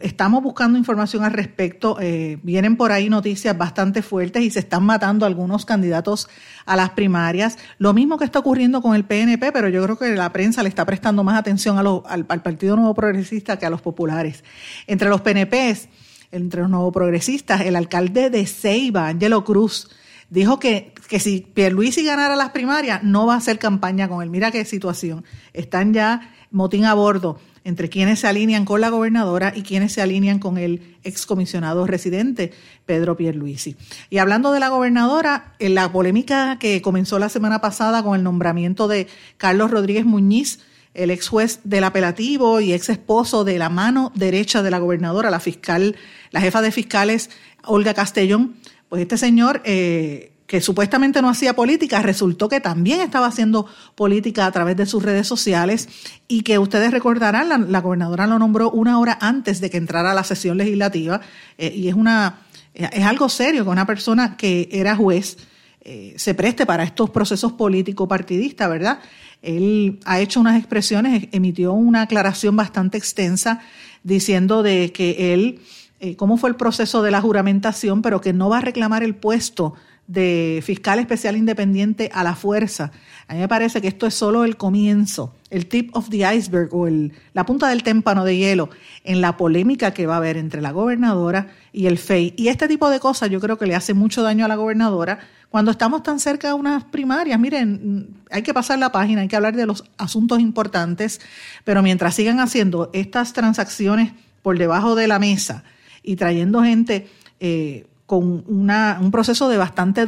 estamos buscando información al respecto. Eh, vienen por ahí noticias bastante fuertes y se están matando algunos candidatos a las primarias. Lo mismo que está ocurriendo con el PNP, pero yo creo que la prensa le está prestando más atención al, Partido Nuevo Progresista que a los populares. Entre los PNPs, entre los nuevos progresistas, el alcalde de Ceiba, Angelo Cruz, dijo que, que si Pierluisi ganara las primarias, no va a hacer campaña con él. Mira qué situación. Están ya motín a bordo entre quienes se alinean con la gobernadora y quienes se alinean con el excomisionado residente Pedro Pierluisi. Y hablando de la gobernadora, en la polémica que comenzó la semana pasada con el nombramiento de Carlos Rodríguez Muñiz, el ex juez del apelativo y ex esposo de la mano derecha de la gobernadora, la fiscal, la jefa de fiscales Olga Castellón, pues este señor eh, que supuestamente no hacía política, resultó que también estaba haciendo política a través de sus redes sociales y que ustedes recordarán, la, gobernadora lo nombró una hora antes de que entrara a la sesión legislativa eh, y es, una, es algo serio que una persona que era juez eh, se preste para estos procesos político-partidistas, ¿verdad? Él ha hecho unas expresiones, emitió una aclaración bastante extensa diciendo de que él, eh, cómo fue el proceso de la juramentación, pero que no va a reclamar el puesto de fiscal especial independiente a la fuerza. A mí me parece que esto es solo el comienzo, el tip of the iceberg o el, la punta del témpano de hielo en la polémica que va a haber entre la gobernadora y el FEI. Y este tipo de cosas yo creo que le hace mucho daño a la gobernadora cuando estamos tan cerca de unas primarias. Miren, hay que pasar la página, hay que hablar de los asuntos importantes, pero mientras sigan haciendo estas transacciones por debajo de la mesa y trayendo gente... Eh, con una, un proceso de bastante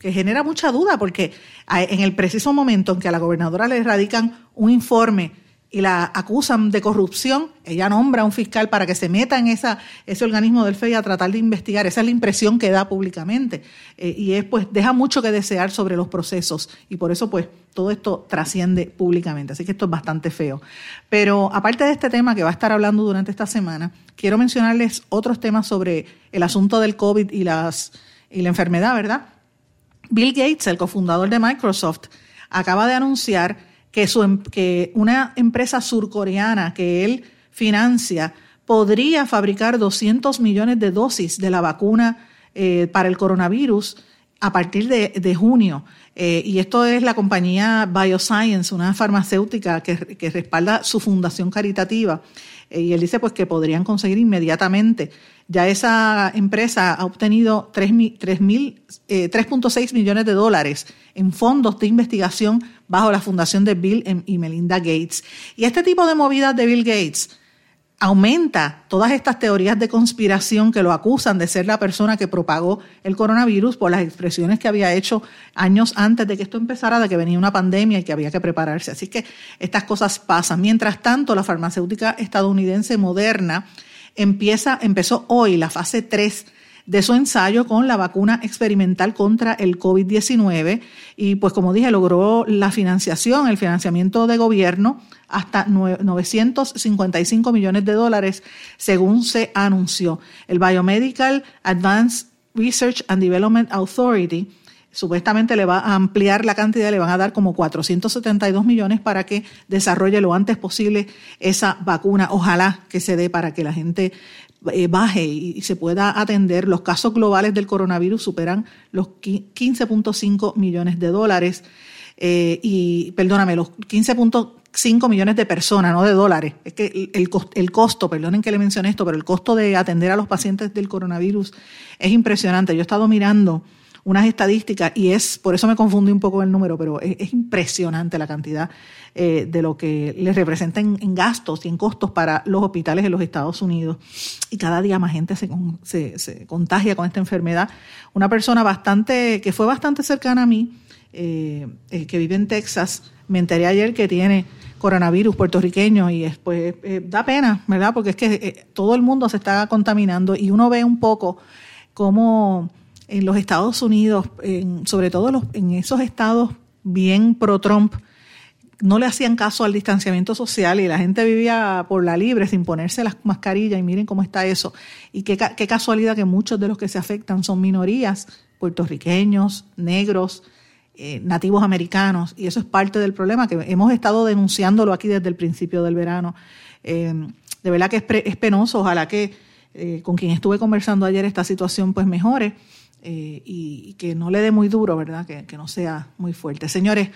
que genera mucha duda, porque en el preciso momento en que a la gobernadora le radican un informe y la acusan de corrupción, ella nombra a un fiscal para que se meta en esa, ese organismo del FEI a tratar de investigar. Esa es la impresión que da públicamente. Eh, y es, pues, deja mucho que desear sobre los procesos. Y por eso, pues, todo esto trasciende públicamente. Así que esto es bastante feo. Pero aparte de este tema que va a estar hablando durante esta semana, quiero mencionarles otros temas sobre el asunto del COVID y, las, y la enfermedad, ¿verdad? Bill Gates, el cofundador de Microsoft, acaba de anunciar em, que una empresa surcoreana que él financia podría fabricar 200 millones de dosis de la vacuna eh, para el coronavirus a partir de, junio. Eh, y esto es la compañía Bioscience, una farmacéutica que, respalda su fundación caritativa. Eh, y él dice pues que podrían conseguir inmediatamente. Ya esa empresa ha obtenido 3.6 eh, millones de dólares en fondos de investigación bajo la fundación de Bill y Melinda Gates. Y este tipo de movidas de Bill Gates aumenta todas estas teorías de conspiración que lo acusan de ser la persona que propagó el coronavirus por las expresiones que había hecho años antes de que esto empezara, de que venía una pandemia y que había que prepararse. Así que estas cosas pasan. Mientras tanto, la farmacéutica estadounidense Moderna empieza, empezó hoy la fase 3 de su ensayo con la vacuna experimental contra el COVID-19 y pues como dije logró la financiación, el financiamiento de gobierno hasta 955 millones de dólares según se anunció. El Biomedical Advanced Research and Development Authority supuestamente le va a ampliar la cantidad, le van a dar como 472 millones para que desarrolle lo antes posible esa vacuna. Ojalá que se dé para que la gente eh, baje y se pueda atender. Los casos globales del coronavirus superan los 15.5 millones de dólares. Eh, y perdóname, los 15 5 millones de personas, no de dólares. Es que el, el, costo, perdonen que le mencioné esto, pero el costo de atender a los pacientes del coronavirus es impresionante. Yo he estado mirando unas estadísticas y es, por eso me confundí un poco el número, pero es, impresionante la cantidad eh, de lo que les representa en, gastos y en costos para los hospitales de los Estados Unidos. Y cada día más gente se contagia con esta enfermedad. Una persona bastante, que fue bastante cercana a mí, eh, eh, que vive en Texas, me enteré ayer que tiene coronavirus puertorriqueño y después da pena, ¿verdad? Porque es que todo el mundo se está contaminando y uno ve un poco cómo en los Estados Unidos, sobre todo en esos estados bien pro-Trump, no le hacían caso al distanciamiento social y la gente vivía por la libre sin ponerse las mascarillas y miren cómo está eso. Y qué, qué casualidad que muchos de los que se afectan son minorías, puertorriqueños, negros, eh, nativos americanos, y eso es parte del problema que hemos estado denunciándolo aquí desde el principio del verano. Eh, de verdad que es, es, penoso, ojalá que eh, con quien estuve conversando ayer esta situación pues mejore eh, y, que no le dé muy duro, ¿verdad? Que, no sea muy fuerte. Señores,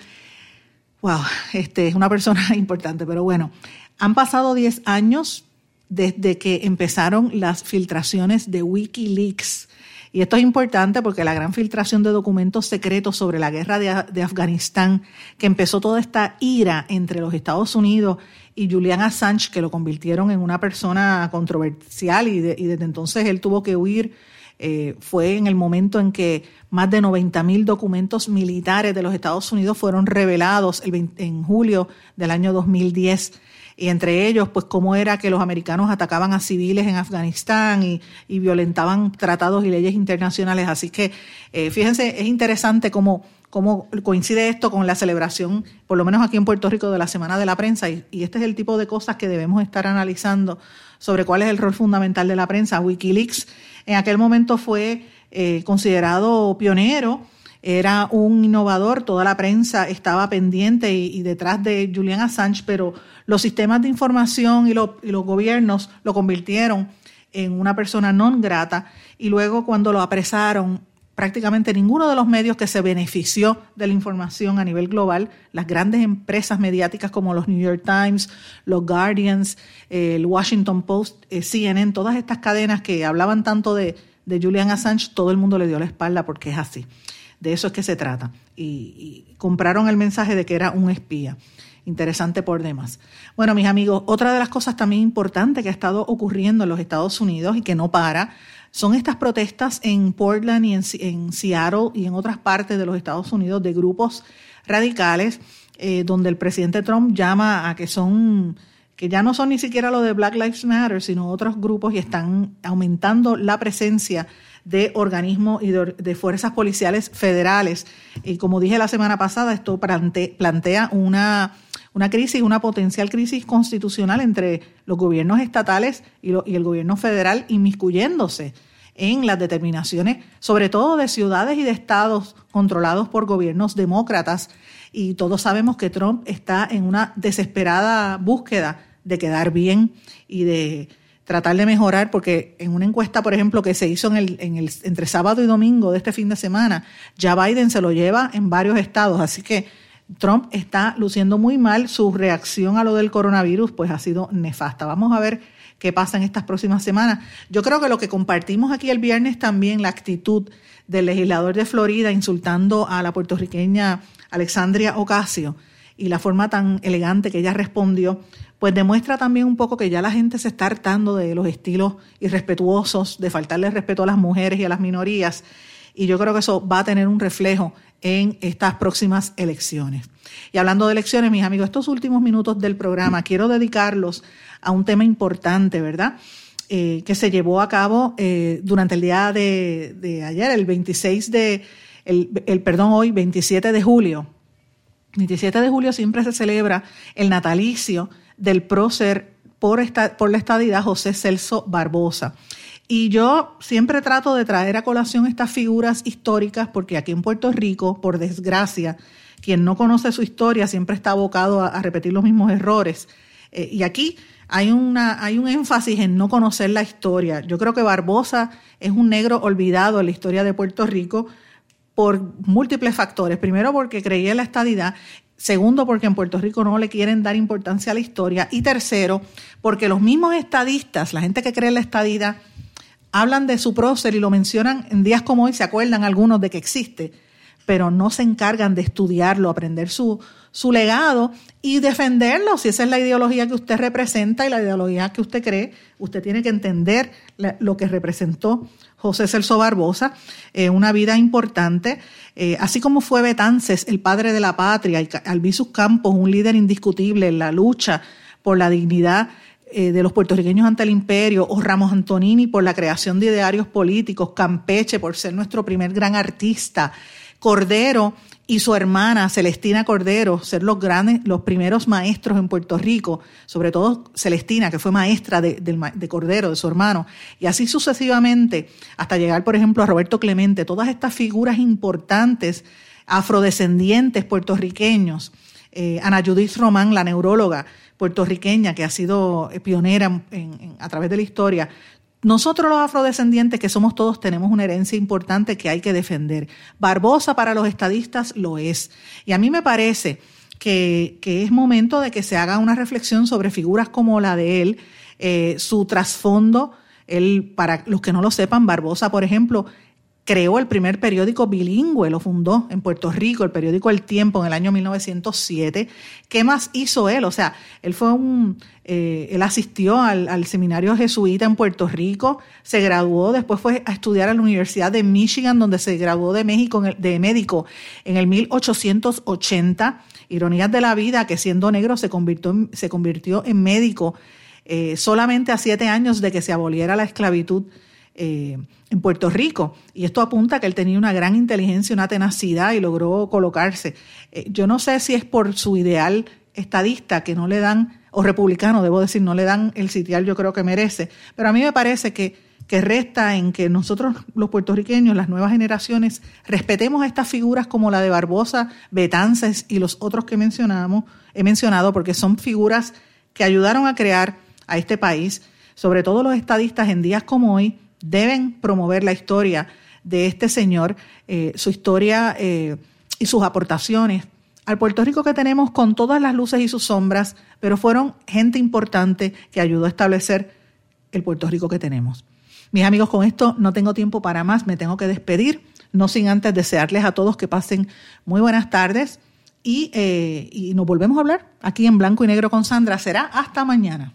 wow, este es una persona importante, pero bueno, han pasado 10 años desde que empezaron las filtraciones de Wikileaks. Y esto es importante porque la gran filtración de documentos secretos sobre la guerra de, Afganistán, que empezó toda esta ira entre los Estados Unidos y Julian Assange, que lo convirtieron en una persona controversial y, y desde entonces él tuvo que huir eh, fue en el momento en que más de 90 mil documentos militares de los Estados Unidos fueron revelados en julio del año 2010 y entre ellos, pues cómo era que los americanos atacaban a civiles en Afganistán y, violentaban tratados y leyes internacionales. Así que, eh, fíjense, es interesante cómo, cómo coincide esto con la celebración, por lo menos aquí en Puerto Rico, de la Semana de la Prensa. Y, y este es el tipo de cosas que debemos estar analizando sobre cuál es el rol fundamental de la prensa. Wikileaks en aquel momento fue eh, considerado pionero, era un innovador, toda la prensa estaba pendiente y, detrás de Julian Assange, pero los sistemas de información y, y los gobiernos lo convirtieron en una persona non grata y luego cuando lo apresaron prácticamente ninguno de los medios que se benefició de la información a nivel global, las grandes empresas mediáticas como los New York Times, los Guardians, el Washington Post, eh, CNN, todas estas cadenas que hablaban tanto de, Julian Assange, todo el mundo le dio la espalda porque es así. De eso es que se trata. Y, y compraron el mensaje de que era un espía interesante por demás. Bueno, mis amigos, otra de las cosas también importantes que ha estado ocurriendo en los Estados Unidos y que no para son estas protestas en Portland y en, Seattle y en otras partes de los Estados Unidos de grupos radicales eh, donde el presidente Trump llama a que son que ya no son ni siquiera lo de Black Lives Matter, sino otros grupos y están aumentando la presencia de organismos y de, fuerzas policiales federales. Y como dije la semana pasada, esto plantea una, una crisis, una potencial crisis constitucional entre los gobiernos estatales y, y el gobierno federal inmiscuyéndose en las determinaciones, sobre todo de ciudades y de estados controlados por gobiernos demócratas. Y todos sabemos que Trump está en una desesperada búsqueda de quedar bien y de tratar de mejorar, porque en una encuesta, por ejemplo, que se hizo en el, en el, entre sábado y domingo de este fin de semana, ya Biden se lo lleva en varios estados, así que Trump está luciendo muy mal, su reacción a lo del coronavirus pues ha sido nefasta. Vamos a ver qué pasa en estas próximas semanas. Yo creo que lo que compartimos aquí el viernes también, la actitud del legislador de Florida insultando a la puertorriqueña Alexandria Ocasio y la forma tan elegante que ella respondió, pues demuestra también un poco que ya la gente se está hartando de los estilos irrespetuosos, de faltarle respeto a las mujeres y a las minorías. Y yo creo que eso va a tener un reflejo en estas próximas elecciones. Y hablando de elecciones, mis amigos, estos últimos minutos del programa quiero dedicarlos a un tema importante, ¿verdad? Eh, que se llevó a cabo eh, durante el día de, ayer, el 26 de, el, el, perdón, hoy, 27 de julio. 27 de julio siempre se celebra el natalicio del prócer por, esta, por la estadidad José Celso Barbosa. Y yo siempre trato de traer a colación estas figuras históricas porque aquí en Puerto Rico, por desgracia, quien no conoce su historia siempre está abocado a, repetir los mismos errores. Eh, y aquí hay, una, hay un énfasis en no conocer la historia. Yo creo que Barbosa es un negro olvidado en la historia de Puerto Rico por múltiples factores. Primero porque creía en la estadidad Segundo, porque en Puerto Rico no le quieren dar importancia a la historia. Y tercero, porque los mismos estadistas, la gente que cree en la estadidad, hablan de su prócer y lo mencionan en días como hoy, se acuerdan algunos de que existe, pero no se encargan de estudiarlo, aprender su, su legado y defenderlo. Si esa es la ideología que usted representa y la ideología que usted cree, usted tiene que entender lo que representó José Celso Barbosa, eh, una vida importante, eh, así como fue Betances, el padre de la patria, y Albizus Campos, un líder indiscutible en la lucha por la dignidad eh, de los puertorriqueños ante el imperio, o Ramos Antonini por la creación de idearios políticos, Campeche por ser nuestro primer gran artista, Cordero y su hermana Celestina Cordero ser los grandes, los primeros maestros en Puerto Rico, sobre todo Celestina, que fue maestra de, de, Cordero, de su hermano, y así sucesivamente, hasta llegar, por ejemplo, a Roberto Clemente, todas estas figuras importantes afrodescendientes puertorriqueños, eh, Ana Judith Román, la neuróloga puertorriqueña que ha sido pionera a través de la historia, nosotros los afrodescendientes, que somos todos, tenemos una herencia importante que hay que defender. Barbosa para los estadistas lo es. Y a mí me parece que, es momento de que se haga una reflexión sobre figuras como la de él, eh, su trasfondo. Él, para los que no lo sepan, Barbosa, por ejemplo, creó el primer periódico bilingüe, lo fundó en Puerto Rico, el periódico El Tiempo en el año 1907. ¿Qué más hizo él? O sea, él fue un, eh, él asistió al, seminario jesuita en Puerto Rico, se graduó, después fue a estudiar a la Universidad de Michigan, donde se graduó de, México, de médico en el 1880. Ironías de la vida, que siendo negro se convirtió, se convirtió en médico eh, solamente a siete años de que se aboliera la esclavitud eh, en Puerto Rico. Y esto apunta a que él tenía una gran inteligencia, una tenacidad y logró colocarse. Eh, yo no sé si es por su ideal estadista que no le dan, o republicano, debo decir, no le dan el sitial yo creo que merece. Pero a mí me parece que, que resta en que nosotros los puertorriqueños, las nuevas generaciones, respetemos estas figuras como la de Barbosa, Betances y los otros que mencionamos, he mencionado, porque son figuras que ayudaron a crear a este país, sobre todo los estadistas en días como hoy, deben promover la historia de este señor, eh, su historia eh, y sus aportaciones al Puerto Rico que tenemos con todas las luces y sus sombras, pero fueron gente importante que ayudó a establecer el Puerto Rico que tenemos. Mis amigos, con esto no tengo tiempo para más, me tengo que despedir, no sin antes desearles a todos que pasen muy buenas tardes y, eh, y nos volvemos a hablar aquí en Blanco y Negro con Sandra. Será hasta mañana.